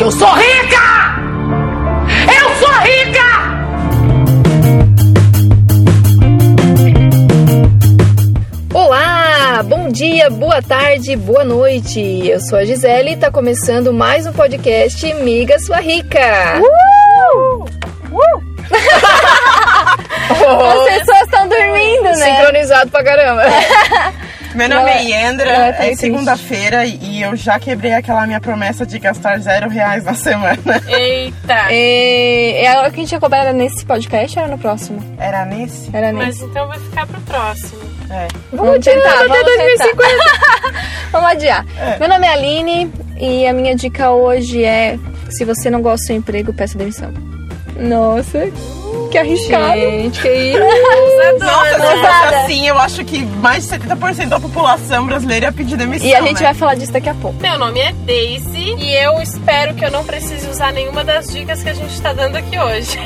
Que eu sou rica! Eu sou rica! Olá, bom dia, boa tarde, boa noite. Eu sou a Gisele e tá começando mais um podcast Miga Sua Rica. Uh! Uh! As pessoas estão dormindo, né? Sincronizado pra caramba. Meu nome é Yandra, é segunda-feira e eu já quebrei aquela minha promessa de gastar zero reais na semana. Eita! É, é a que a gente ia cobrar era nesse podcast ou era no próximo? Era nesse? Era Mas nesse. então vai ficar pro próximo. É. Vamos tentar, até vamos 2050. Vamos adiar. É. Meu nome é Aline e a minha dica hoje é: se você não gosta do seu emprego, peça demissão. Nossa, que arriscado. Gente, que isso? Nossa, se fosse Ousada. assim, eu acho que mais de 70% da população brasileira ia pedir demissão. E a gente né? vai falar disso daqui a pouco. Meu nome é Daisy e eu espero que eu não precise usar nenhuma das dicas que a gente tá dando aqui hoje.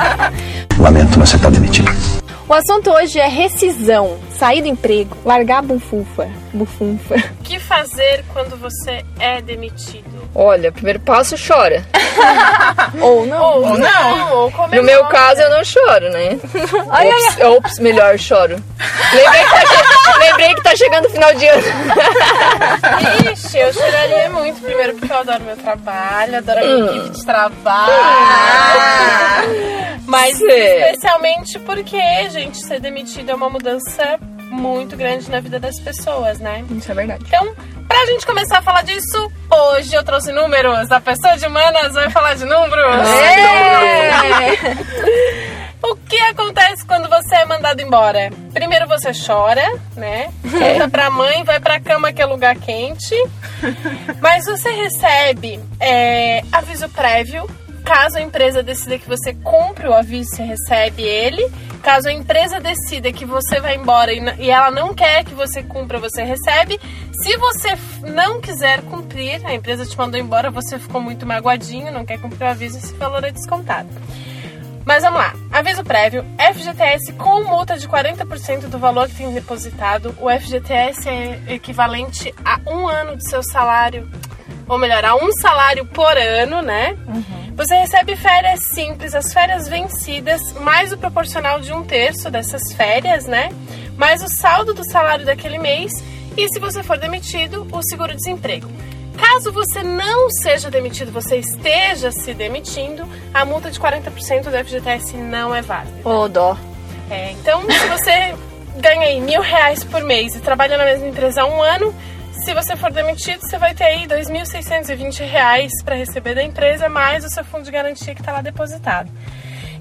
Lamento, mas você tá demitido. O assunto hoje é rescisão, sair do emprego, largar a bufunfa. Bufunfa. o que fazer quando você é demitido? Olha, primeiro passo, chora. Ou não. Ou, Ou não. ou No meu caso, eu não choro, né? Ai, ai, Ops, ops, melhor, choro. Lembrei que, tá che- Lembrei que tá chegando o final de ano. Ixi, eu choraria muito. Primeiro porque eu adoro meu trabalho, adoro a minha Hum. equipe de trabalho. Mas Cê. especialmente porque, gente, ser demitido é uma mudança muito grande na vida das pessoas, né? Isso é verdade. Então, pra gente começar a falar disso, hoje eu trouxe números. A pessoa de humanas vai falar de números. É. O que acontece quando você é mandado embora? Primeiro você chora, né? Conta pra mãe, vai pra cama que é lugar quente. Mas você recebe é, aviso prévio. Caso a empresa decida que você cumpre o aviso, você recebe ele. Caso a empresa decida que você vai embora e, ela não quer que você cumpra, você recebe. Se você não quiser cumprir, a empresa te mandou embora, você ficou muito magoadinho, não quer cumprir o aviso, esse valor é descontado. Mas vamos lá. Aviso prévio. FGTS com multa de 40% do valor que tem depositado. O FGTS é equivalente a um ano de seu salário. Ou melhor, a um salário por ano, né? Você recebe férias simples, as férias vencidas, mais o proporcional de um terço dessas férias, né? Mais o saldo do salário daquele mês. E se você for demitido, o seguro-desemprego. Caso você não seja demitido, você esteja se demitindo, a multa de 40% do FGTS não é válida. Ô, dó. É, então, se você ganha aí mil reais por mês e trabalha na mesma empresa há um ano, se você for demitido, você vai ter aí 2.620 reais para receber da empresa, mais o seu fundo de garantia que está lá depositado.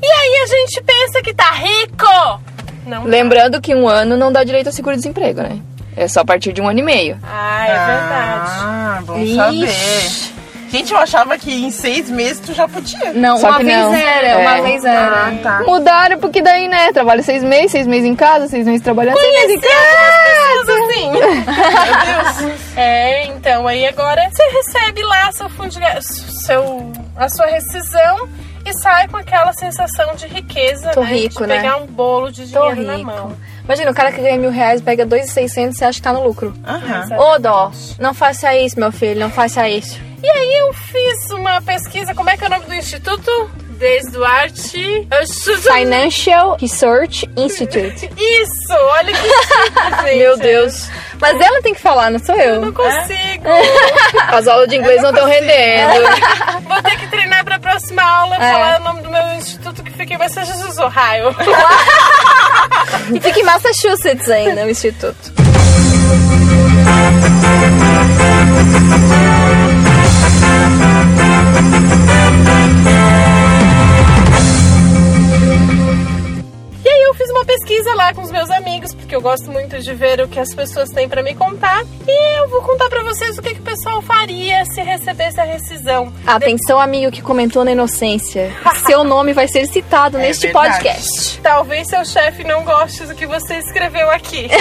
E aí a gente pensa que tá rico! Não. tá. Lembrando que um ano não dá direito ao seguro-desemprego, né? É só a partir de um ano e meio. Ah, é verdade. Ah, bom Ixi. saber. Gente, eu achava que em seis meses tu já podia. Não, Só uma que vez não. era, É. uma vez era. Ah, tá. Mudaram porque daí, né? Trabalho seis meses, seis meses em casa, seis meses trabalhando, seis meses em casa. Meu Deus. É, então aí agora você recebe lá seu fundo seu a sua rescisão e sai com aquela sensação de riqueza, Tô né? rico, de né? pegar um bolo de dinheiro na mão. Imagina, o cara que ganha mil reais pega dois e seiscentos e acha que tá no lucro. Aham. Ô, dó. Não faça isso, meu filho, não faça isso. E aí eu fiz uma pesquisa, como é que é o nome do instituto? Desde Duarte. Financial Research Institute. Isso, olha que chique. Meu Deus. Mas ela tem que falar, não sou Eu não eu. consigo. As aulas de inglês não estão rendendo. Vou ter que treinar pra próxima aula É. falar o nome do meu instituto que fica em Massachusetts, Ohio. E fica em Massachusetts ainda, o instituto. Uma pesquisa lá com os meus amigos, porque eu gosto muito de ver o que as pessoas têm pra me contar. E eu vou contar pra vocês o que, que o pessoal faria se recebesse a rescisão. Atenção, amigo que comentou na inocência. Seu nome vai ser citado É neste verdade. podcast. Talvez seu chefe não goste do que você escreveu aqui.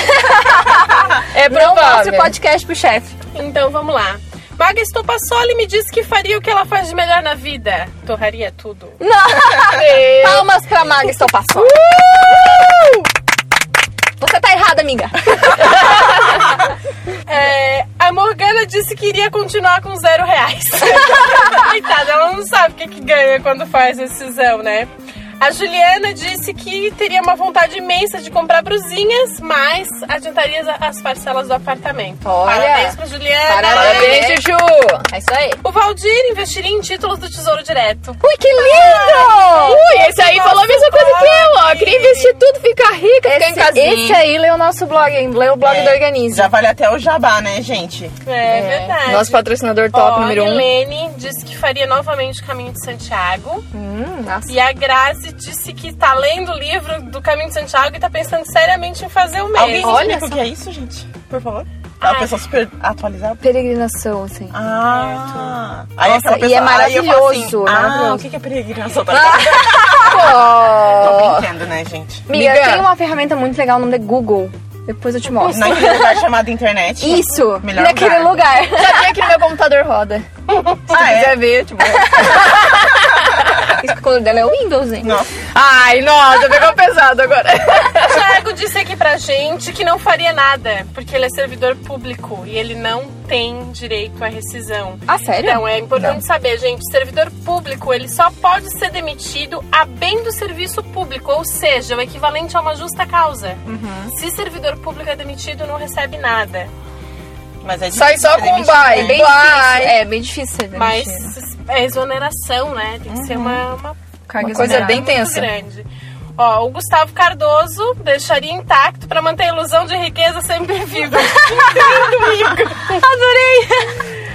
É Não mostre provável. o podcast pro chefe. então vamos lá. Maga Estopassoli me disse que faria o que ela faz de melhor na vida. Torraria tudo. Não! Palmas pra Maga estou passando. Você tá errada, amiga. É, A Morgana disse que iria continuar com zero reais. Coitada, ela não sabe o que, que ganha quando faz decisão, né? A Juliana disse que teria uma vontade imensa de comprar brusinhas, mas adiantaria as parcelas do apartamento. Olha. Parabéns pra Juliana. Parabéns, Juju! É isso aí. O Valdir investiria em títulos do Tesouro Direto. Ui, que lindo! Ui, esse aí falou a mesma coisa que eu, ó. Queria investir tudo, ficar rica, ficar em Esse, casinha. esse aí lê o nosso blog, hein? Lê o blog É, do Organize. Já vale até o jabá, né, gente? É, verdade. Nosso patrocinador top Ó, número a um. Helene disse que faria novamente o Caminho de Santiago. Hum, nossa. E a Grazi disse que tá lendo o livro do Caminho de Santiago e tá pensando seriamente em fazer o Alguém mesmo. Olha explica o que é isso, gente? Por favor. É uma Ah. pessoa super atualizada. Peregrinação, assim. Ah. Aí Nossa, aquela e é eu assim, maravilhoso, ah, maravilhoso. o que é peregrinação? Tá. Tô brincando, né, gente? Amiga, Amiga. tem uma ferramenta muito legal, o nome é Google. Depois eu te mostro. Naquele lugar chamado internet. Isso, Melhor naquele lugar. Já tem aqui no meu computador roda. Se Ah, é? quiser ver, tipo. Isso que o color dela é o Windows, hein? Nossa. Ai, nossa, pegou pesado agora. O Thiago disse aqui pra gente que não faria nada, porque ele é servidor público e ele não tem direito à rescisão. Ah, sério? Então, é importante saber, gente, o servidor público, ele só pode ser demitido a bem do serviço público, ou seja, o equivalente a uma justa causa. Uhum. Se servidor público é demitido, não recebe nada. Mas é Sai só com bye. né? Bem Vai. difícil. É, bem difícil ser Mas demitido. é exoneração, né? Tem que ser uma, uma uma coisa bem tensa. grande. Ó, o Gustavo Cardoso deixaria intacto pra manter a ilusão de riqueza sempre viva.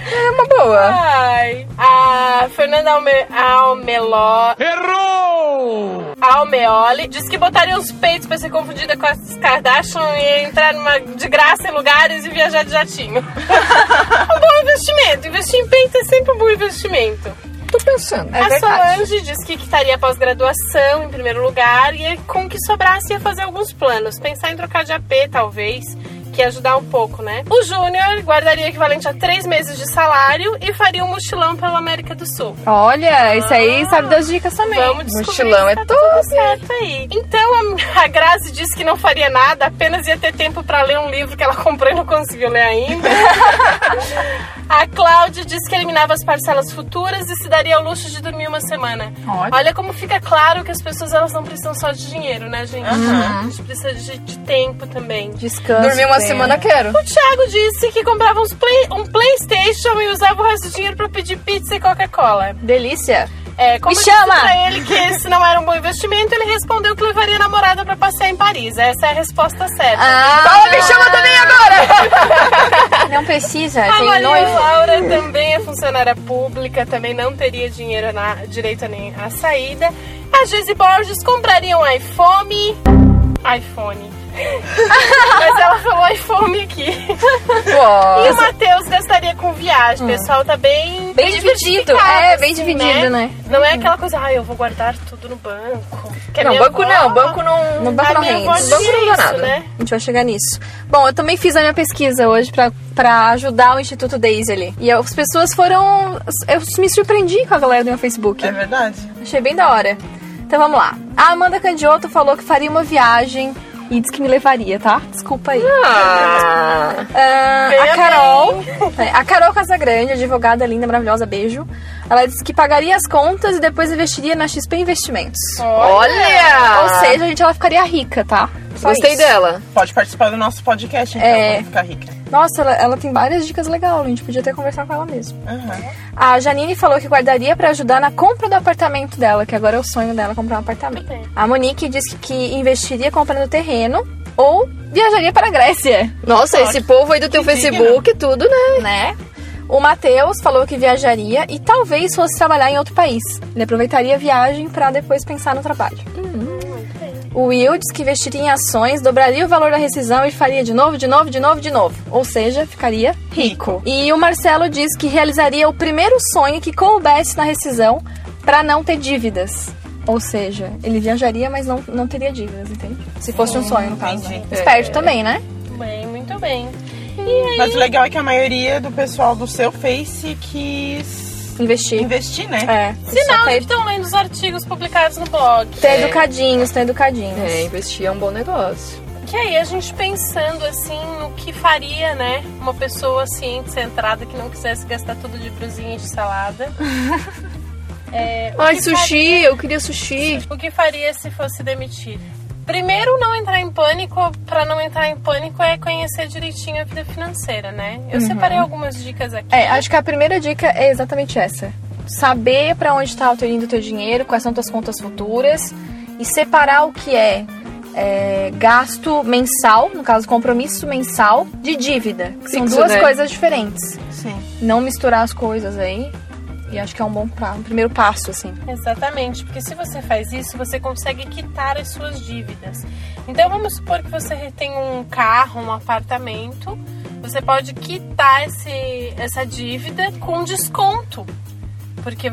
É uma boa. Ai. A Fernanda Alme Almeló. Errou! Almeoli disse que botaria os peitos pra ser confundida com as Kardashian e entrar numa, de graça em lugares e viajar de jatinho. um bom investimento. Investir em peito é sempre um bom investimento. Tô pensando. É a verdade. Solange disse que estaria pós-graduação em primeiro lugar e com o que sobrasse ia fazer alguns planos. Pensar em trocar de AP, talvez, que ajudar um pouco, né? O Júnior guardaria o equivalente a três meses de salário e faria um mochilão pela América do Sul. Olha, esse aí sabe das dicas também. Vamos Mochilão é tá top. tudo certo aí. Então a, a Grazi disse que não faria nada, apenas ia ter tempo pra ler um livro que ela comprou e não conseguiu ler ainda. a Cláudia disse que eliminava as parcelas futuras e se daria ao luxo de dormir uma semana. Olha. Olha como fica claro que as pessoas elas não precisam só de dinheiro, né, gente? A gente precisa de, de tempo também. Descanso. Dormir uma bem. semana quero. O Thiago disse que comprava uns play- um Playstation e usava o resto do dinheiro pra pedir pizza e Coca-Cola. Delícia. É, como Me eu disse chama! pra ele que esse não era um bom investimento, ele respondeu que levaria a namorada pra passear em Paris. Essa é a resposta certa. Ah, Fala, me chama também agora! Não precisa, a tem Maria noivo. Laura também é funcionária pública, também não teria dinheiro na direito nem a saída. A Gizi Borges compraria um iPhone. iPhone. Mas ela falou iPhone aqui. E o Matheus gastaria com viagem. O pessoal tá bem. Bem dividido. É, bem assim, dividido, né? Não é aquela coisa, ah, eu vou guardar tudo no banco. Que não, banco avó- não, banco não. No banco a não rende. Banco não dá nada. né? A gente vai chegar nisso. Bom, eu também fiz a minha pesquisa hoje pra, pra ajudar o Instituto Daisy ali. E as pessoas foram. Eu me surpreendi com a galera do meu Facebook. É verdade. Achei bem da hora. Então vamos lá. A Amanda Candioto falou que faria uma viagem e disse que me levaria, tá? Desculpa aí. Ah, Ah, a Carol, é, a Carol Casagrande, advogada linda, maravilhosa, beijo. Ela disse que pagaria as contas e depois investiria na XP Investimentos. olha! Ou seja, a gente ela ficaria rica, tá? Só Gostei isso. dela. Pode participar do nosso podcast, então, É. pra ficar rica. Nossa, ela, ela tem várias dicas legais, a gente podia até conversar com ela mesmo. Aham. A Janine falou que guardaria pra ajudar na compra do apartamento dela, que agora é o sonho dela comprar um apartamento. A Monique disse que investiria comprando terreno ou viajaria para a Grécia, Nossa, esse povo aí do teu Facebook, tudo, né? né? O Matheus falou que viajaria e talvez fosse trabalhar em outro país. Ele aproveitaria a viagem pra depois pensar no trabalho. O Will disse que investiria em ações, dobraria o valor da rescisão e faria de novo, de novo, de novo, de novo. Ou seja, ficaria rico. E o Marcelo diz que realizaria o primeiro sonho que coubesse na rescisão pra não ter dívidas. Ou seja, ele viajaria, mas não, não teria dívidas, entende? Se fosse um sonho, no caso. entendi. Esperto também, né? Bem, muito bem. Mas o legal é que a maioria do pessoal do seu Face quis Investir. investir, né? É. Sinal de que estão lendo os artigos publicados no blog. ter educadinhos, ter educadinhos. É, investir é um bom negócio. Que aí a gente pensando assim no que faria, né? Uma pessoa ciente, centrada, que não quisesse gastar tudo de brusinha e de salada. É, Ai, sushi, faria, eu queria sushi. O que faria se fosse demitido? Primeiro, não entrar em pânico. Para não entrar em pânico é conhecer direitinho a vida financeira, né? Eu uhum. separei algumas dicas aqui. É, acho que a primeira dica é exatamente essa. Saber para onde está indo o teu dinheiro, quais são tuas contas futuras e separar o que é, é, gasto mensal, no caso compromisso mensal, de dívida. São duas né? coisas diferentes. Sim. Não misturar as coisas aí. E acho que é um bom pra, um primeiro passo, assim. Exatamente, porque se você faz isso, você consegue quitar as suas dívidas. Então vamos supor que você tem um carro, um apartamento, você pode quitar esse, essa dívida com desconto. Porque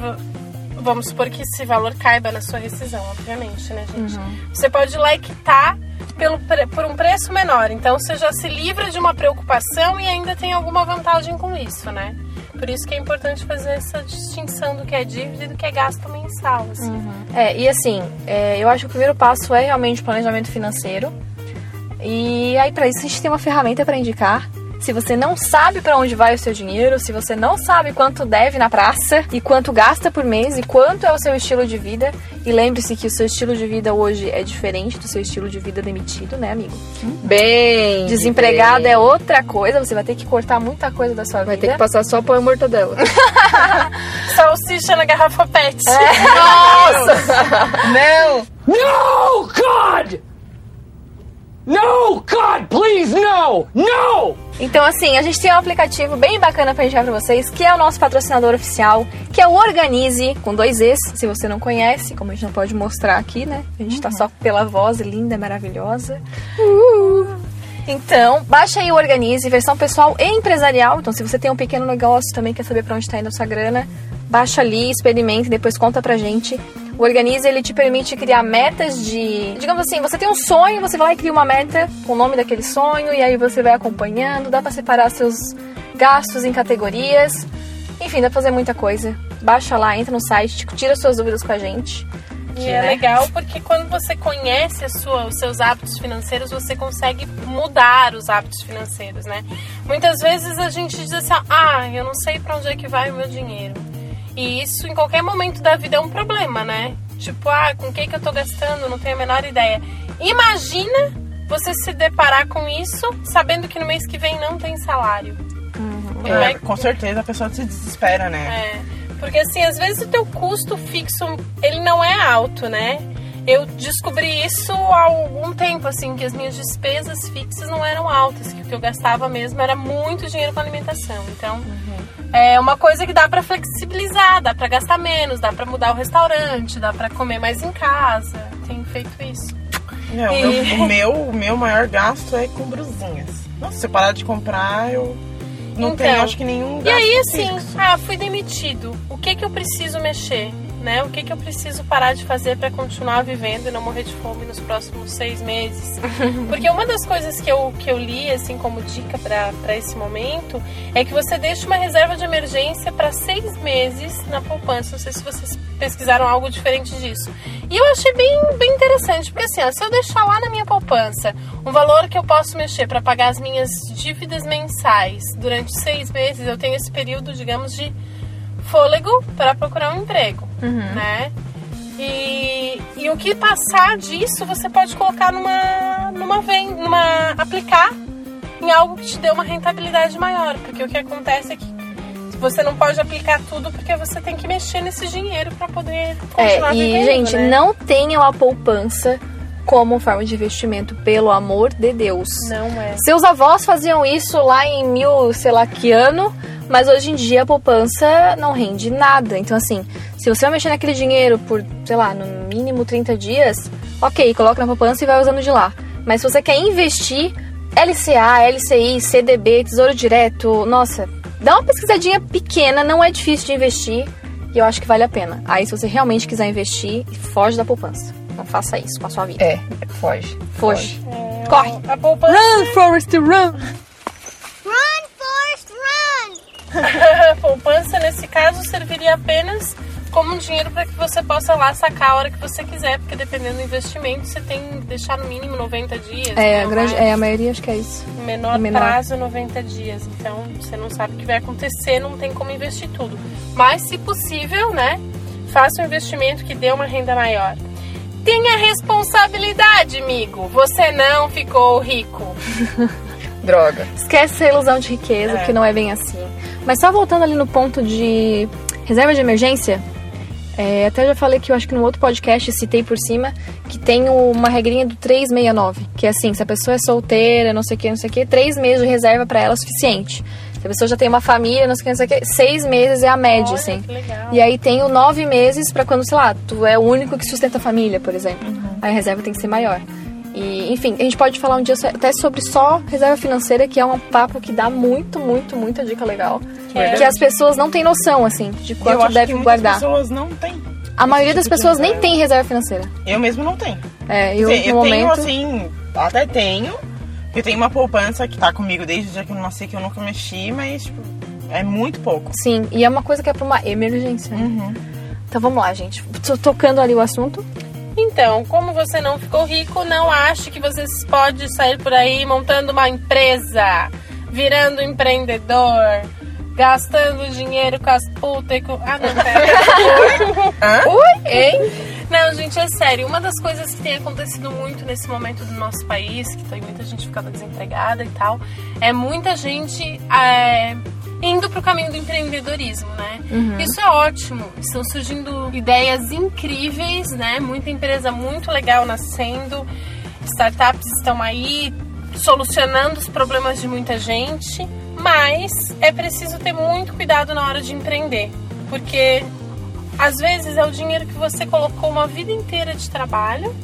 vamos supor que esse valor caiba na sua rescisão, obviamente, né, gente? Uhum. Você pode ir lá e quitar pelo, por um preço menor. Então você já se livra de uma preocupação e ainda tem alguma vantagem com isso, né? Por isso que é importante fazer essa distinção do que é dívida e do que é gasto mensal. Assim. Uhum. É, e assim, é, eu acho que o primeiro passo é realmente o planejamento financeiro. E aí, para isso, a gente tem uma ferramenta para indicar se você não sabe para onde vai o seu dinheiro, se você não sabe quanto deve na praça e quanto gasta por mês e quanto é o seu estilo de vida, e lembre-se que o seu estilo de vida hoje é diferente do seu estilo de vida demitido, né, amigo? Bem. Desempregado bem. é outra coisa, você vai ter que cortar muita coisa da sua vai vida. Vai ter que passar só pão e mortadela. Salsicha na garrafa PET. É. Nossa! não! No, God! No, God, please, no! No! Então, assim, a gente tem um aplicativo bem bacana pra indicar pra vocês, que é o nosso patrocinador oficial, que é o Organize, com dois Es, se você não conhece, como a gente não pode mostrar aqui, né? A gente uhum. tá só pela voz linda, maravilhosa. Uh! Então, baixa aí o Organize, versão pessoal e empresarial. Então, se você tem um pequeno negócio também, quer saber para onde está indo a sua grana, baixa ali, experimenta e depois conta pra gente. O Organize ele te permite criar metas de, digamos assim, você tem um sonho, você vai lá e cria uma meta com o nome daquele sonho e aí você vai acompanhando, dá para separar seus gastos em categorias. Enfim, dá pra fazer muita coisa. Baixa lá, entra no site, tira suas dúvidas com a gente. E é né? legal porque quando você conhece sua, os seus hábitos financeiros, você consegue mudar os hábitos financeiros, né? Muitas vezes a gente diz assim, ah, eu não sei para onde é que vai o meu dinheiro. E isso em qualquer momento da vida é um problema, né? Tipo, ah, com quem que eu tô gastando? Não tenho a menor ideia. Imagina você se deparar com isso sabendo que no mês que vem não tem salário. Uhum. É, com certeza a pessoa se desespera, né? É. Porque assim, às vezes o teu custo fixo, ele não é alto, né? Eu descobri isso há algum tempo, assim, que as minhas despesas fixas não eram altas, que o que eu gastava mesmo era muito dinheiro com alimentação. Então, uhum. É uma coisa que dá para flexibilizar, dá para gastar menos, dá para mudar o restaurante, dá para comer mais em casa. Tenho feito isso. É, e... o, meu, o meu maior gasto é com brusinhas. Nossa, se eu parar de comprar, eu não então, tenho, acho que nenhum E aí, assim, fixo. ah, fui demitido. O que que eu preciso mexer? Né? O que, que eu preciso parar de fazer para continuar vivendo e não morrer de fome nos próximos seis meses? Porque uma das coisas que eu, que eu li, assim, como dica para esse momento, é que você deixa uma reserva de emergência para seis meses na poupança. Não sei se vocês pesquisaram algo diferente disso. E eu achei bem, bem interessante, porque assim, ó, se eu deixar lá na minha poupança um valor que eu posso mexer para pagar as minhas dívidas mensais durante seis meses, eu tenho esse período, digamos, de fôlego para procurar um emprego, uhum. né? E, e o que passar disso você pode colocar numa, numa venda, numa aplicar em algo que te dê uma rentabilidade maior, porque o que acontece é que você não pode aplicar tudo porque você tem que mexer nesse dinheiro para poder continuar é, e, vivendo, gente, né? não tenham a poupança como forma de investimento, pelo amor de Deus. Não é. Seus avós faziam isso lá em mil, sei lá que ano, mas hoje em dia a poupança não rende nada. Então, assim, se você vai mexer naquele dinheiro por, sei lá, no mínimo 30 dias, ok, coloca na poupança e vai usando de lá. Mas se você quer investir, LCA, LCI, CDB, Tesouro Direto, nossa, dá uma pesquisadinha pequena, não é difícil de investir e eu acho que vale a pena. Aí, se você realmente quiser investir, foge da poupança. Não faça isso com a sua vida. É, foge. Foge. É, Corre. A poupança... Run, Forrest, run! poupança, nesse caso, serviria apenas como um dinheiro para que você possa lá sacar a hora que você quiser, porque dependendo do investimento, você tem que deixar no mínimo 90 dias. É, a, grande, é a maioria acho que é isso. Menor, menor prazo 90 dias. Então você não sabe o que vai acontecer, não tem como investir tudo. Mas se possível, né? Faça um investimento que dê uma renda maior. Tenha responsabilidade, amigo. Você não ficou rico. Droga. Esquece essa ilusão de riqueza, é. que não é bem assim. Mas só voltando ali no ponto de reserva de emergência, é, até já falei que eu acho que no outro podcast citei por cima que tem uma regrinha do 369, que é assim, se a pessoa é solteira, não sei o que, não sei o que, três meses de reserva para ela é suficiente. Se a pessoa já tem uma família, não sei o que, seis meses é a média, Olha, assim. E aí tem o nove meses para quando, sei lá, tu é o único que sustenta a família, por exemplo. Uhum. Aí a reserva tem que ser maior. E, enfim, a gente pode falar um dia até sobre só reserva financeira, que é um papo que dá muito, muito, muita dica legal. É. Que as pessoas não têm noção, assim, de quanto deve guardar. As pessoas não têm. A maioria das tipo pessoas nem tem reserva financeira. Eu mesmo não tenho. É, eu, Dizer, eu momento... tenho, assim, até tenho. Eu tenho uma poupança que tá comigo desde o dia que eu nasci, que eu nunca mexi, mas, tipo, é muito pouco. Sim, e é uma coisa que é pra uma emergência. Uhum. Então vamos lá, gente. Tô tocando ali o assunto. Então, como você não ficou rico, não ache que você pode sair por aí montando uma empresa, virando empreendedor, gastando dinheiro com as putas e com... Ah, não, pera. Oi? Hein? Não, gente, é sério. Uma das coisas que tem acontecido muito nesse momento do nosso país, que tem muita gente ficando desempregada e tal, é muita gente... É indo para o caminho do empreendedorismo, né? Uhum. Isso é ótimo. Estão surgindo ideias incríveis, né? Muita empresa muito legal nascendo. Startups estão aí solucionando os problemas de muita gente, mas é preciso ter muito cuidado na hora de empreender, porque às vezes é o dinheiro que você colocou uma vida inteira de trabalho,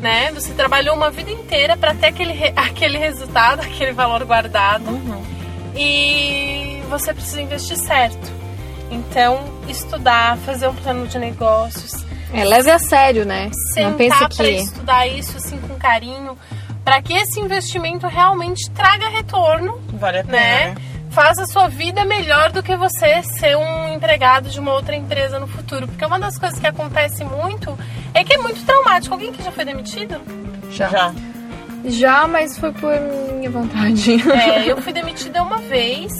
né? Você trabalhou uma vida inteira para ter aquele, aquele resultado, aquele valor guardado. Uhum. E você precisa investir certo. Então, estudar, fazer um plano de negócios. É, leve a sério, né? Sentar Não pense que... estudar isso assim com carinho, para que esse investimento realmente traga retorno. Vale a pena, né? né? Faz a sua vida melhor do que você ser um empregado de uma outra empresa no futuro. Porque uma das coisas que acontece muito é que é muito traumático. Alguém que já foi demitido? Já. Já. Já, mas foi por minha vontade. É, eu fui demitida uma vez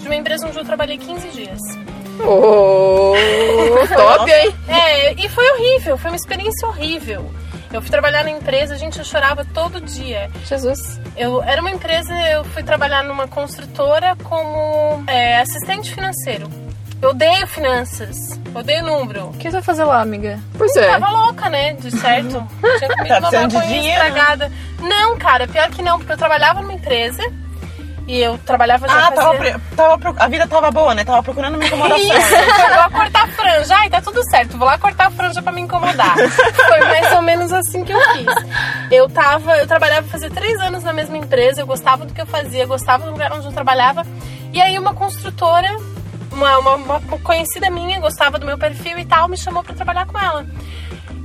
de uma empresa onde eu trabalhei 15 dias. Oh, top, hein? É, e foi horrível, foi uma experiência horrível. Eu fui trabalhar na empresa, a gente eu chorava todo dia. Jesus. Eu era uma empresa, eu fui trabalhar numa construtora como é, assistente financeiro. Eu odeio finanças, odeio número. O que você vai fazer lá, amiga? Pois é. Tava louca, né? De certo. Tinha comido tá uma maconha estragada. Não, cara, pior que não, porque eu trabalhava numa empresa e eu trabalhava já Ah, fazia... tava, tava, a vida tava boa, né? Tava procurando me incomodar. Isso, chegou a cortar a franja. Ai, tá tudo certo, vou lá cortar a franja pra me incomodar. Foi mais ou menos assim que eu fiz. Eu tava, eu trabalhava fazia três anos na mesma empresa, eu gostava do que eu fazia, gostava do lugar onde eu trabalhava. E aí uma construtora, uma, uma, uma conhecida minha, gostava do meu perfil e tal, me chamou pra trabalhar com ela.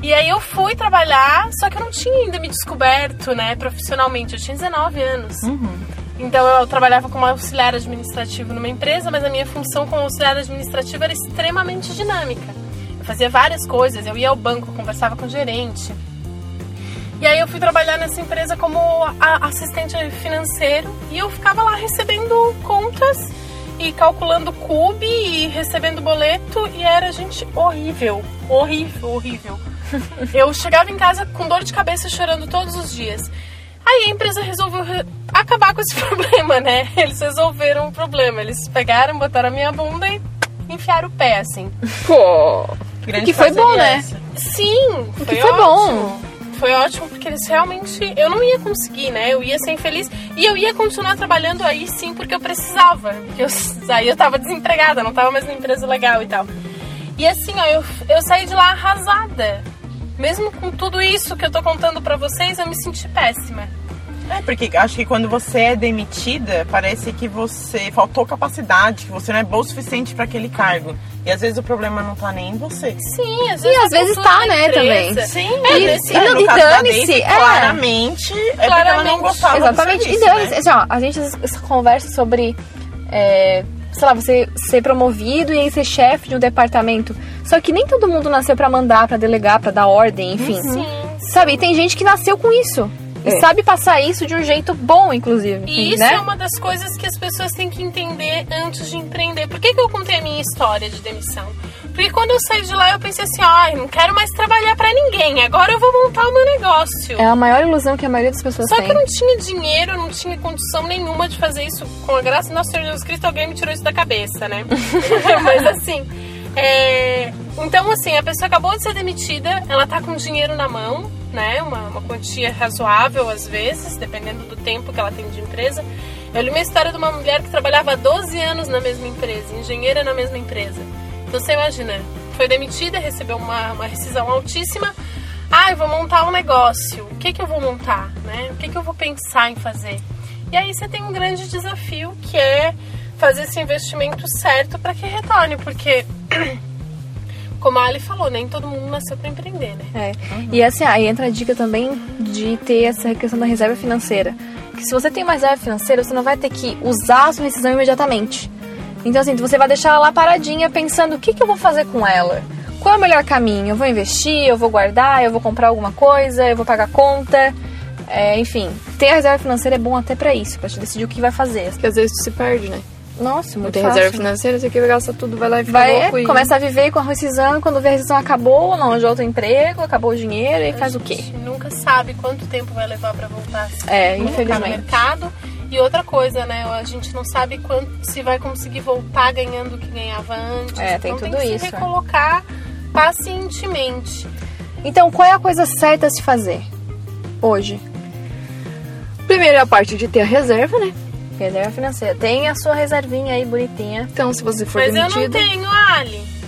E aí eu fui trabalhar, só que eu não tinha ainda me descoberto, né, profissionalmente. Eu tinha 19 anos. Uhum. Então eu trabalhava como auxiliar administrativo numa empresa, mas a minha função como auxiliar administrativo era extremamente dinâmica. Eu fazia várias coisas, eu ia ao banco, conversava com o gerente. E aí eu fui trabalhar nessa empresa como assistente financeiro e eu ficava lá recebendo contas e calculando cube e recebendo boleto e era gente horrível, horrível, horrível. Eu chegava em casa com dor de cabeça chorando todos os dias. Aí a empresa resolveu re acabar com esse problema, né? Eles resolveram o problema. Eles pegaram, botaram a minha bunda e enfiaram o pé, assim. Pô! que foi bom, né? Sim, foi, que foi bom. Foi ótimo porque eles realmente. Eu não ia conseguir, né? Eu ia ser infeliz. E eu ia continuar trabalhando aí sim porque eu precisava. Porque eu, aí eu tava desempregada, não tava mais numa empresa legal e tal. E assim, ó, eu, eu saí de lá arrasada. Mesmo com tudo isso que eu tô contando pra vocês, eu me senti péssima. É, porque acho que quando você é demitida, parece que você faltou capacidade, que você não é bom o suficiente para aquele cargo. E às vezes o problema não tá nem em você. Sim, às vezes, e às vezes tá, né, também. Sim, é, nesse, é, no, e dane-se. É. Claramente, é porque ela não gostava Exatamente. Serviço, então, né? assim, ó, a gente conversa sobre é, sei lá, você ser promovido e aí ser chefe de um departamento. Só que nem todo mundo nasceu pra mandar, pra delegar, pra dar ordem, enfim. Sim. Sabe? E tem gente que nasceu com isso. E É. sabe passar isso de um jeito bom, inclusive. E isso né? é uma das coisas que as pessoas têm que entender antes de empreender. Por que, que eu contei a minha história de demissão? Porque quando eu saí de lá, eu pensei assim, ai, não quero mais trabalhar pra ninguém, agora eu vou montar o meu negócio. É a maior ilusão que a maioria das pessoas Só tem. que eu não tinha dinheiro, não tinha condição nenhuma de fazer isso. Com a graça do nosso Senhor Jesus Cristo, alguém me tirou isso da cabeça, né? Mas assim, é... então assim, a pessoa acabou de ser demitida, ela tá com dinheiro na mão, né? Uma, uma quantia razoável às vezes, dependendo do tempo que ela tem de empresa. Eu li uma história de uma mulher que trabalhava há 12 anos na mesma empresa, engenheira na mesma empresa. Então você imagina, foi demitida, recebeu uma, uma rescisão altíssima. Ah, eu vou montar um negócio. O que, que eu vou montar? Né? O que, que eu vou pensar em fazer? E aí você tem um grande desafio que é fazer esse investimento certo para que retorne, porque como a Ali falou, nem todo mundo nasceu para empreender, né? É. E assim, aí entra a dica também de ter essa questão da reserva financeira. Porque se você tem uma reserva financeira, você não vai ter que usar a sua rescisão imediatamente. Então, assim, você vai deixar ela lá paradinha pensando o que, que eu vou fazer com ela. Qual é o melhor caminho? Eu vou investir, eu vou guardar, eu vou comprar alguma coisa, eu vou pagar conta. É, enfim, ter a reserva financeira é bom até pra isso, pra te decidir o que vai fazer. Porque às vezes tu se perde, né? Nossa, muito tem fácil. reserva financeira, você quer gastar tudo, vai lá e fica Vai, louco é, e... começa a viver com a rescisão, quando vê a rescisão acabou, não arranjou outro emprego, acabou o dinheiro, e faz o A quê? gente nunca sabe quanto tempo vai levar para voltar a É, colocar no infelizmente. mercado. E outra coisa, né? A gente não sabe quanto se vai conseguir voltar ganhando o que ganhava antes. É, tem então tudo tem que isso, se é. recolocar pacientemente. Então, qual é a coisa certa a se fazer hoje? Primeiro é a parte de ter a reserva, né? Reserva financeira. Tem a sua reservinha aí bonitinha. Então, se você for Mas eu não demitido... tenho, Ali.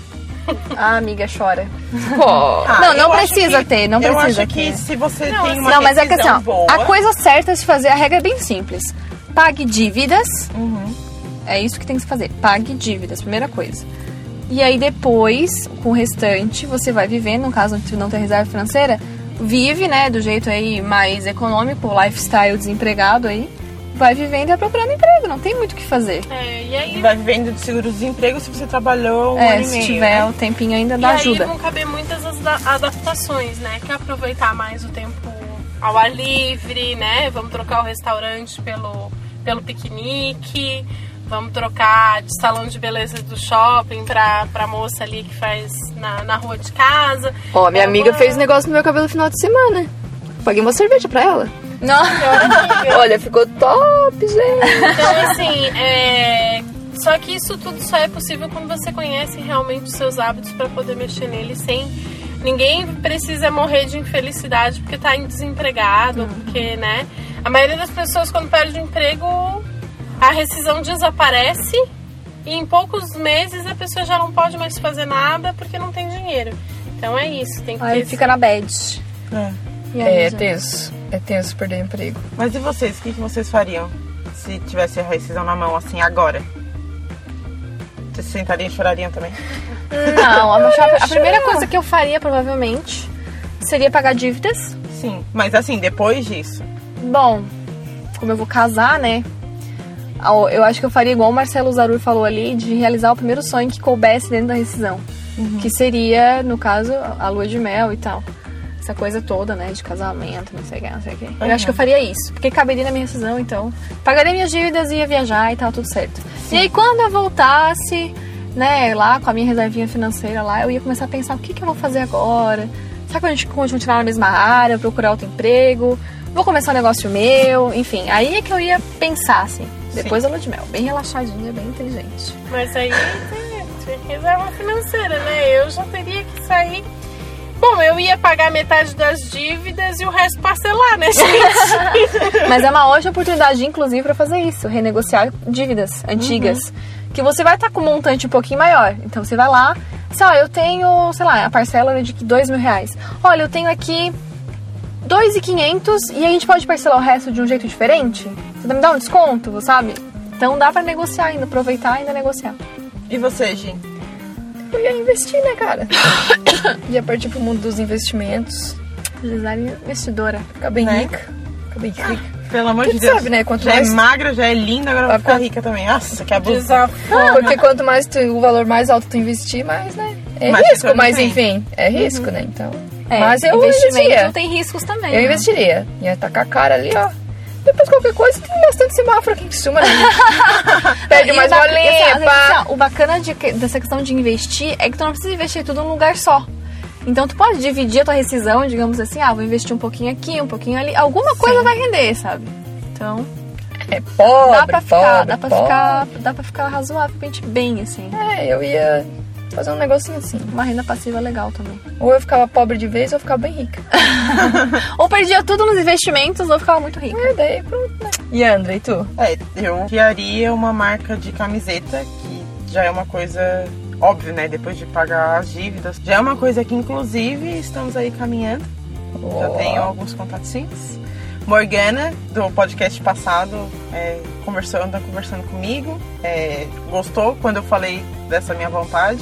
A amiga chora. Pô, Ah, Não, não eu acho precisa que- ter, não eu precisa acho que ter. se você Não, tem uma não, mas é que assim, ó, boa... a coisa certa se fazer, a regra é bem simples. Pague dívidas. Uhum. É isso que tem que se fazer. Pague dívidas, primeira coisa. E aí depois, com o restante, você vai vivendo, no caso de não ter reserva financeira, vive, né, do jeito aí mais econômico, lifestyle desempregado aí, vai vivendo e vai procurando emprego, não tem muito o que fazer. É, e aí, Vai vivendo de seguro-desemprego se você trabalhou um é, ano e se meio, tiver né? o tempinho ainda e dá aí ajuda. vão caber muitas as da- adaptações, né? Que é aproveitar mais o tempo ao ar livre, né? Vamos trocar o restaurante pelo, pelo piquenique. Vamos trocar de salão de beleza do shopping pra, pra moça ali que faz na, na rua de casa. ó, minha É amiga uma- fez negócio no meu cabelo no final de semana. Paguei uma cerveja pra ela. Não. Olha, ficou top, gente. Então, assim, é... Só que isso tudo só é possível quando você conhece realmente os seus hábitos para poder mexer neles sem. Ninguém precisa morrer de infelicidade porque tá desempregado, porque, né? A maioria das pessoas, quando perde o emprego, a rescisão desaparece e em poucos meses a pessoa já não pode mais fazer nada porque não tem dinheiro. Então é isso, tem que Aí ter fica na bad. É. E aí, É, gente? tenso. É tenso perder emprego. Mas e vocês? O que, que vocês fariam se tivesse a rescisão na mão, assim, agora? Vocês se sentariam e chorariam também? Não, a, a primeira coisa que eu faria, provavelmente, seria pagar dívidas. Sim. Mas assim, depois disso... Bom, como eu vou casar, né? Eu acho que eu faria igual o Marcelo Zarur falou ali, de realizar o primeiro sonho que coubesse dentro da rescisão. Que seria, no caso, a lua de mel e tal. Essa coisa toda, né? De casamento, não sei o que, não sei o que. Eu acho que eu faria isso. Porque caberia na minha rescisão, então. Pagaria minhas dívidas, ia viajar e tal, tudo certo. E aí, quando eu voltasse, né, lá com a minha reservinha financeira lá, eu ia começar a pensar o que, que eu vou fazer agora. Será que a gente continuar na mesma área, procurar outro emprego? Vou começar um negócio meu, enfim. Aí é que eu ia pensar, assim. Depois da lua de mel. Bem relaxadinha, bem inteligente. Mas aí tem, tem reserva financeira, né? Eu já teria que sair. Bom, eu ia pagar metade das dívidas e o resto parcelar, né, gente? Mas é uma ótima oportunidade, inclusive, para fazer isso, renegociar dívidas antigas. Que você vai estar com um montante um pouquinho maior. Então você vai lá, assim, ó, eu tenho, sei lá, a parcela de dois mil reais. Olha, eu tenho aqui 2.500 e a gente pode parcelar o resto de um jeito diferente? Você me dá um desconto, sabe? Então dá pra negociar ainda, aproveitar e ainda negociar. E você, Gi? Eu ia investir, né, cara? ia partir pro mundo dos investimentos. Gisele investidora. Ficar bem Né? rica. Ficar bem rica. Pelo amor Quem de Deus. sabe, né? Quanto já mais- é magra, já é linda, agora vai ficar quanto- rica também. Nossa, que abuso. Desaforo. Porque quanto mais tu, o valor mais alto tu investir, mais, né? É Mais risco, mas tem. enfim, é risco, né? Então. É, mas eu investimento investiria. tem riscos também. Eu né? investiria. Ia tacar a cara ali, ó. Depois qualquer coisa, tem bastante semáforo aqui em cima, né? Pede mais bolinha, assim, assim, O bacana de dessa questão de investir é que tu não precisa investir tudo num lugar só. Então tu pode dividir a tua rescisão, digamos assim, ah, vou investir um pouquinho aqui, um pouquinho ali. Alguma coisa vai render, sabe? Então, É pobre, dá pra ficar, pobre, dá pra pobre. ficar, dá pra ficar razoavelmente bem, assim. É, eu ia fazer um negocinho assim. Uma renda passiva legal também. Ou eu ficava pobre de vez ou eu ficava bem rica. Ou perdia tudo nos investimentos ou ficava muito rica. É, daí pronto, né? E André, e tu? É, eu criaria uma marca de camiseta, que já é uma coisa óbvio, né? Depois de pagar as dívidas. Já é uma coisa que, inclusive, estamos aí caminhando. Já Ó. tenho alguns contatinhos. Morgana, do podcast passado, é, conversou, anda conversando comigo. é, gostou quando eu falei dessa minha vontade.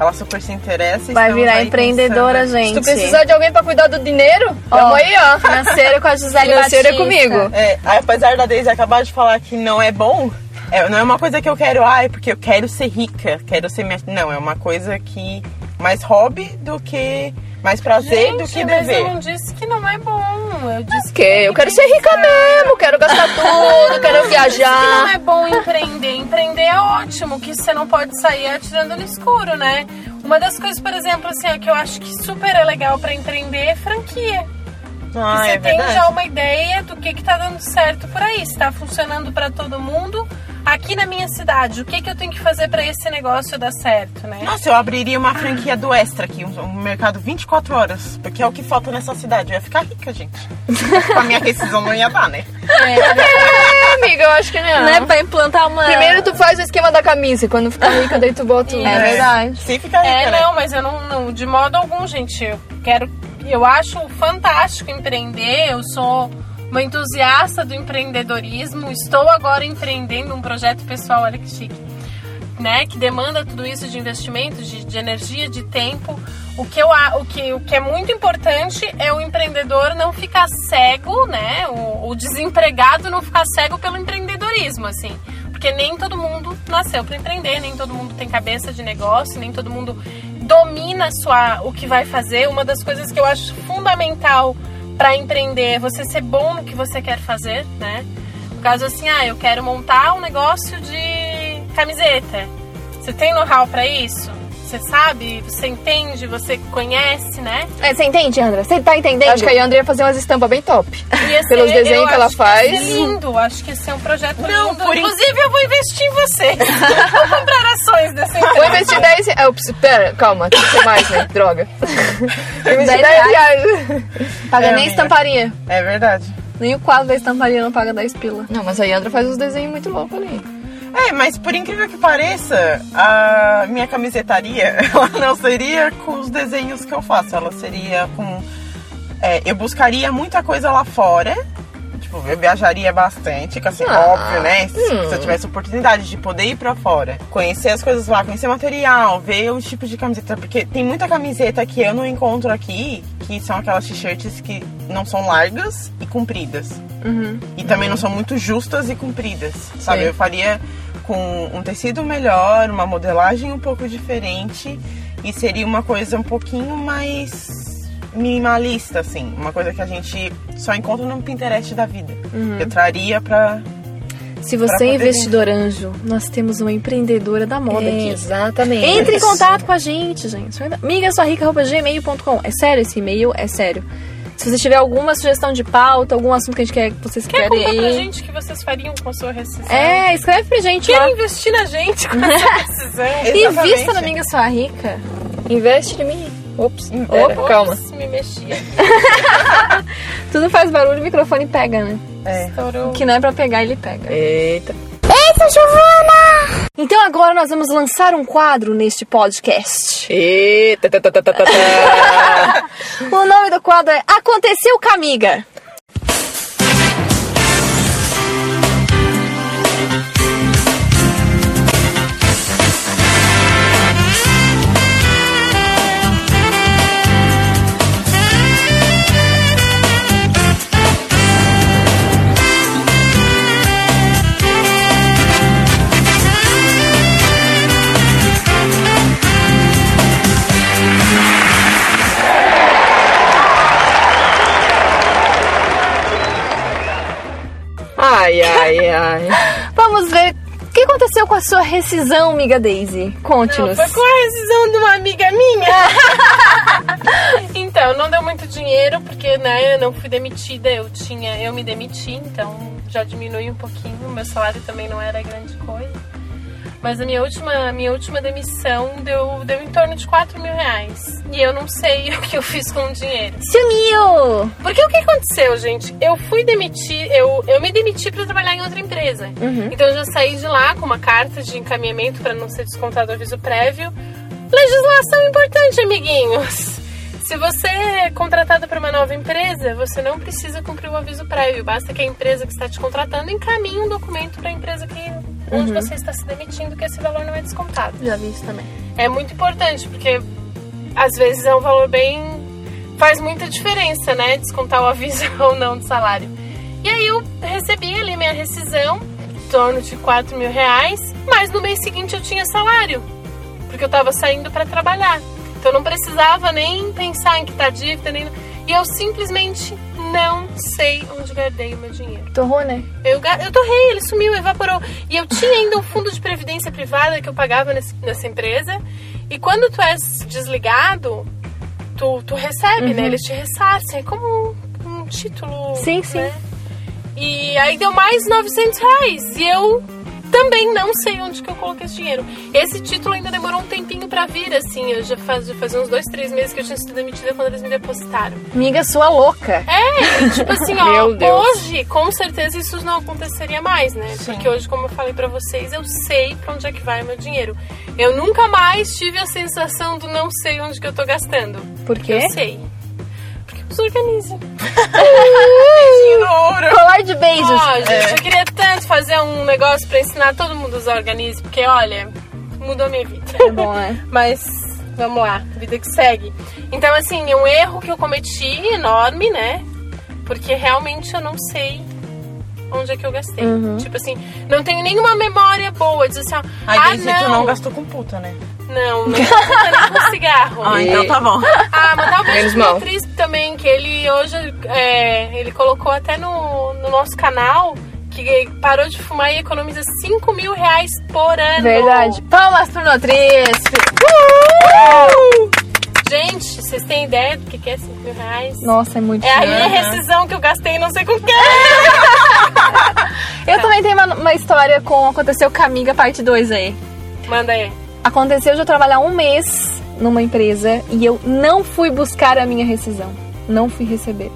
Ela super se interessa. Vai virar empreendedora, pensando- gente. Se tu precisar de alguém pra cuidar do dinheiro, tamo aí, ó. Financeiro com a Gisele Financeiro é comigo. É, apesar da Deise acabar de falar que não é bom, é, não é uma coisa que eu quero, ai, porque eu quero ser rica, quero ser minha. Não, é uma coisa que mais hobby do que. Mais prazer do Gente, que mas dever. eu não disse que não é bom. Eu disse Que eu quero ser rica mesmo, quero gastar tudo, quero que não viajar. é bom empreender. Empreender é ótimo, que você não pode sair atirando no escuro, né? Uma das coisas, por exemplo, assim, ó, que eu acho que super é legal pra empreender é franquia. Ah, você é tem verdade. já uma ideia do que, que tá dando certo por aí, se tá funcionando pra todo mundo. Aqui na minha cidade, o que, que eu tenho que fazer pra esse negócio dar certo, né? Nossa, eu abriria uma franquia do Extra aqui, um, um mercado 24 horas, porque é o que falta nessa cidade. Eu ia ficar rica, gente. Com a minha rescisão não ia dar, né? É, amiga, eu acho que não. Né, pra implantar uma... Primeiro tu faz o esquema da camisa, e quando ficar rica, daí tu bota o... É verdade. Se ficar rica, É, né? não, mas eu não, não, de modo algum, gente. Eu quero. Eu acho fantástico empreender. Eu sou uma entusiasta do empreendedorismo. Estou agora empreendendo um projeto pessoal, olha que chique. Né, que demanda tudo isso de investimento, de, de energia, de tempo. O que, eu, o, que, o que é muito importante é o empreendedor não ficar cego, né? O, o desempregado não ficar cego pelo empreendedorismo, assim. Porque nem todo mundo nasceu para empreender, nem todo mundo tem cabeça de negócio, nem todo mundo domina sua, o que vai fazer. Uma das coisas que eu acho fundamental para empreender você ser bom no que você quer fazer, né? No caso assim, ah, eu quero montar um negócio de camiseta. Você tem know-how para isso? Você sabe? Você entende? Você conhece, né? É, você entende, Andra? Você tá entendendo? Acho que a André ia fazer umas estampas bem top. Ia Pelos ser- desenhos que ela acho faz. ia ser lindo, acho que esse é um projeto Não, lindo. por in- Inclusive, eu vou investir em vocês. vou comprar ações dessa empresa. Vou investir 10 reais. Preciso- Pera, calma, tem que ser mais, né? Droga. Vou investir 10 10 reais. Paga É, nem amiga. estamparia. É verdade. Nem o quadro da estamparia não paga 10 pila. Não, mas a Andra faz uns desenhos muito loucos ali. É, mas por incrível que pareça, a minha camisetaria, ela não seria com os desenhos que eu faço, ela seria com. é, eu buscaria muita coisa lá fora. Tipo, eu viajaria bastante, que assim, Ah, óbvio, né? Se, se eu tivesse oportunidade de poder ir pra fora, conhecer as coisas lá, conhecer material, ver os tipos de camiseta. Porque tem muita camiseta que eu não encontro aqui, que são aquelas t-shirts que não são largas e compridas. E também não são muito justas e compridas, sabe? Sim. Eu faria com um tecido melhor, uma modelagem um pouco diferente e seria uma coisa um pouquinho mais minimalista, assim. Uma coisa que a gente só encontra no Pinterest da vida. Eu traria pra... Se você é investidor anjo, nós temos uma empreendedora da moda aqui. Exatamente. Entre em contato com a gente, gente. migassuarica.gmail.com É sério esse e-mail? É sério. Se você tiver alguma sugestão de pauta, algum assunto que a gente quer que vocês Quer querem contar pra gente o que vocês fariam com a sua rescisão? É, escreve pra gente Quer lá. investir na gente com essa decisão? Exatamente. Invista na Amiga Sua Rica. Investe em mim. Ops, pera, Opa. calma. Ops, me mexia. Tudo faz barulho, o microfone pega, né? É. Estourou. O que não é pra pegar, ele pega. Eita. Então agora nós vamos lançar um quadro neste podcast. Eita, tá, tá, tá, tá, tá, tá. O nome do quadro é Aconteceu com a Amiga. Ai, ai, ai. Vamos ver o que aconteceu com a sua rescisão, amiga Daisy. Conte-nos. foi com a rescisão de uma amiga minha. então, não deu muito dinheiro, porque né, eu não fui demitida, eu tinha, eu me demiti, então já diminui um pouquinho. Meu salário também não era grande coisa. Mas a minha última, a minha última demissão deu, deu em torno de 4 mil reais. E eu não sei o que eu fiz com o dinheiro. Sumiu! Porque o que aconteceu, gente? Eu fui demitir, eu, eu me demiti para trabalhar em outra empresa. Então eu já saí de lá com uma carta de encaminhamento para não ser descontado o aviso prévio. Legislação importante, amiguinhos. Se você é contratado para uma nova empresa, você não precisa cumprir o aviso prévio. Basta que a empresa que está te contratando encaminhe um documento para a empresa que, onde você está se demitindo, que esse valor não é descontado. Já vi isso também. É muito importante, porque às vezes é um valor bem. faz muita diferença, né? Descontar o aviso ou não do salário. E aí eu recebi ali minha rescisão, em torno de 4 mil reais, mas no mês seguinte eu tinha salário, porque eu tava saindo para trabalhar. Então eu não precisava nem pensar em quitar dívida, nem. E eu simplesmente não sei onde guardei o meu dinheiro. Torrou, né? Eu, eu torrei, ele sumiu, evaporou. E eu tinha ainda um fundo de previdência privada que eu pagava nesse- nessa empresa. E quando tu és desligado, tu, tu recebe, né? Eles te ressarcem. É como um, um título. Sim, sim. né? E aí deu mais 900 reais. E eu também não sei onde que eu coloquei esse dinheiro. Esse título ainda demorou um tempinho pra vir, assim. Eu já faz, já fazia uns dois, três meses que eu tinha sido demitida quando eles me depositaram. Amiga sua louca. É, e, tipo assim, ó, hoje, com certeza isso não aconteceria mais, né? Porque hoje, como eu falei pra vocês, eu sei pra onde é que vai o meu dinheiro. Eu nunca mais tive a sensação do não sei onde que eu tô gastando. Por quê? Eu sei. Organizo. ouro. Colar de beijos. Ó, gente, eu queria tanto fazer um negócio pra ensinar todo mundo a usar organize, porque olha, mudou minha vida. É bom, é. Mas vamos lá, vida que segue. Então, assim, é um erro que eu cometi enorme, né? Porque realmente eu não sei onde é que eu gastei. Tipo assim, não tenho nenhuma memória boa. Diz assim, ó, Ai, ah, não. tu não gastou com puta, né? Não, não com cigarro. Ah, então tá bom. Ah, mandar um beijo pro. Cris também, que ele hoje, é, ele colocou até no, no nosso canal que parou de fumar e economiza 5 mil reais por ano. Verdade. Palmas pro Nutrisp. Gente, vocês têm ideia do que é 5 mil reais? Nossa, é muito É a minha Aham. rescisão que eu gastei não sei com quem. Eu também tenho uma, uma história com Aconteceu com a Amiga, parte 2 aí. Manda aí. Aconteceu de eu trabalhar um mês numa empresa e eu não fui buscar a minha rescisão. Não fui receber.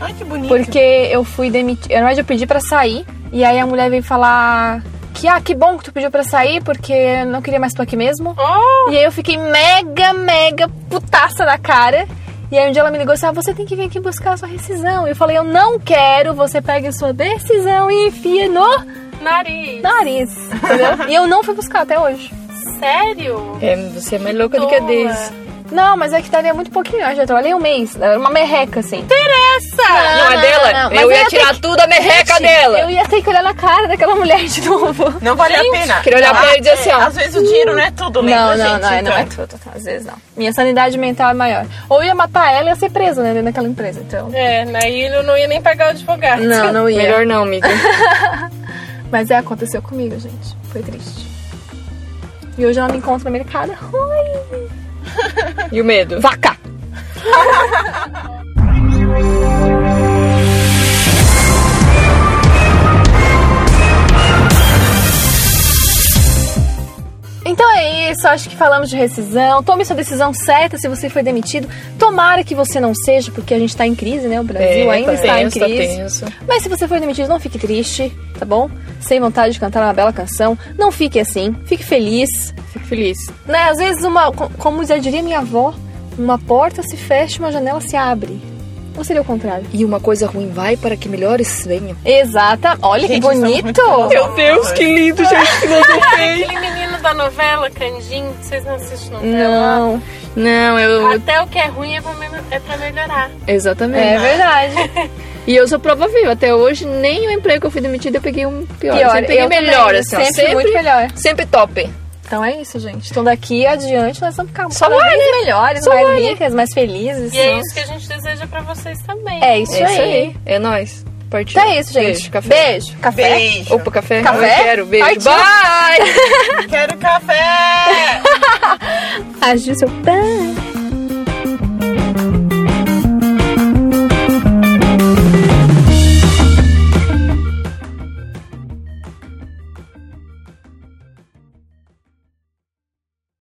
Ai, que bonito. Porque eu fui demitida. Na verdade, eu pedi pra sair. E aí a mulher veio falar que, ah, que bom que tu pediu pra sair, porque eu não queria mais tu aqui mesmo. Oh, E aí eu fiquei mega, mega putaça na cara. E aí um dia ela me ligou e disse, ah, você tem que vir aqui buscar a sua rescisão. E eu falei, eu não quero, você pega a sua decisão e enfia no nariz. nariz. Entendeu? e eu não fui buscar até hoje. Sério? É, você é mais louca do que a. Daisy. Não, mas é que daria muito pouquinho. Eu já trabalhei um mês. Era uma merreca, assim. Interessa! Não, é dela? não, mas eu ia ia tirar ter tudo a merreca Gente, dela. Eu ia ter que olhar na cara daquela mulher de novo. Não vale a pena. queria olhar pra ela e dizer assim, ó. Às vezes o dinheiro não é tudo, lembra, Não, não, gente? não, não Então, é tudo. Às vezes não. Minha sanidade mental é maior. Ou ia matar ela e ia ser presa, né, dentro daquela empresa. Então. É, aí eu não ia nem pagar o advogado. Não, não ia. Melhor não, amiga. Mas é, aconteceu comigo, gente. Foi triste. E hoje ela me encontra no mercado. Oi! E o medo? Vaca! Então é isso, acho que falamos de rescisão. Tome sua decisão certa se você foi demitido. Tomara que você não seja, porque a gente tá em crise, né? O Brasil ainda tá está tenso, em tá crise. tenso. Mas se você foi demitido, não fique triste, tá bom? Sem vontade de cantar uma bela canção. Não fique assim, fique feliz. Fico feliz. Né? Às vezes, uma, co- como já diria minha avó, uma porta se fecha e uma janela se abre. Ou seria o contrário? E uma coisa ruim vai para que melhores venham. Exata. Olha Gente, que muito bonito! Meu Deus, que lindo, gente, filosofei. Aquele menino da novela, Candim, vocês não assistem novela? Não, Não, eu... Até o que é ruim é é pra melhorar. Exatamente. é verdade. E eu sou prova viva. Até hoje, nem o emprego que eu fui demitida, eu peguei um pior. Pior, eu sempre peguei eu melhor, também, assim, ó. sempre muito melhor. Sempre top. Então é isso, gente. Então daqui adiante nós vamos ficar Só cada vai, vez melhores, Só mais vai, né? ricas, mais felizes. E é isso que a gente deseja pra vocês também. É isso, É isso aí. aí. É nóis. Partiu. Então é isso, gente. Beijo, café. Beijo. Café. Beijo. Opa, café? Café? Eu quero, beijo. Partiu. Bye! Quero café! Agir seu pé.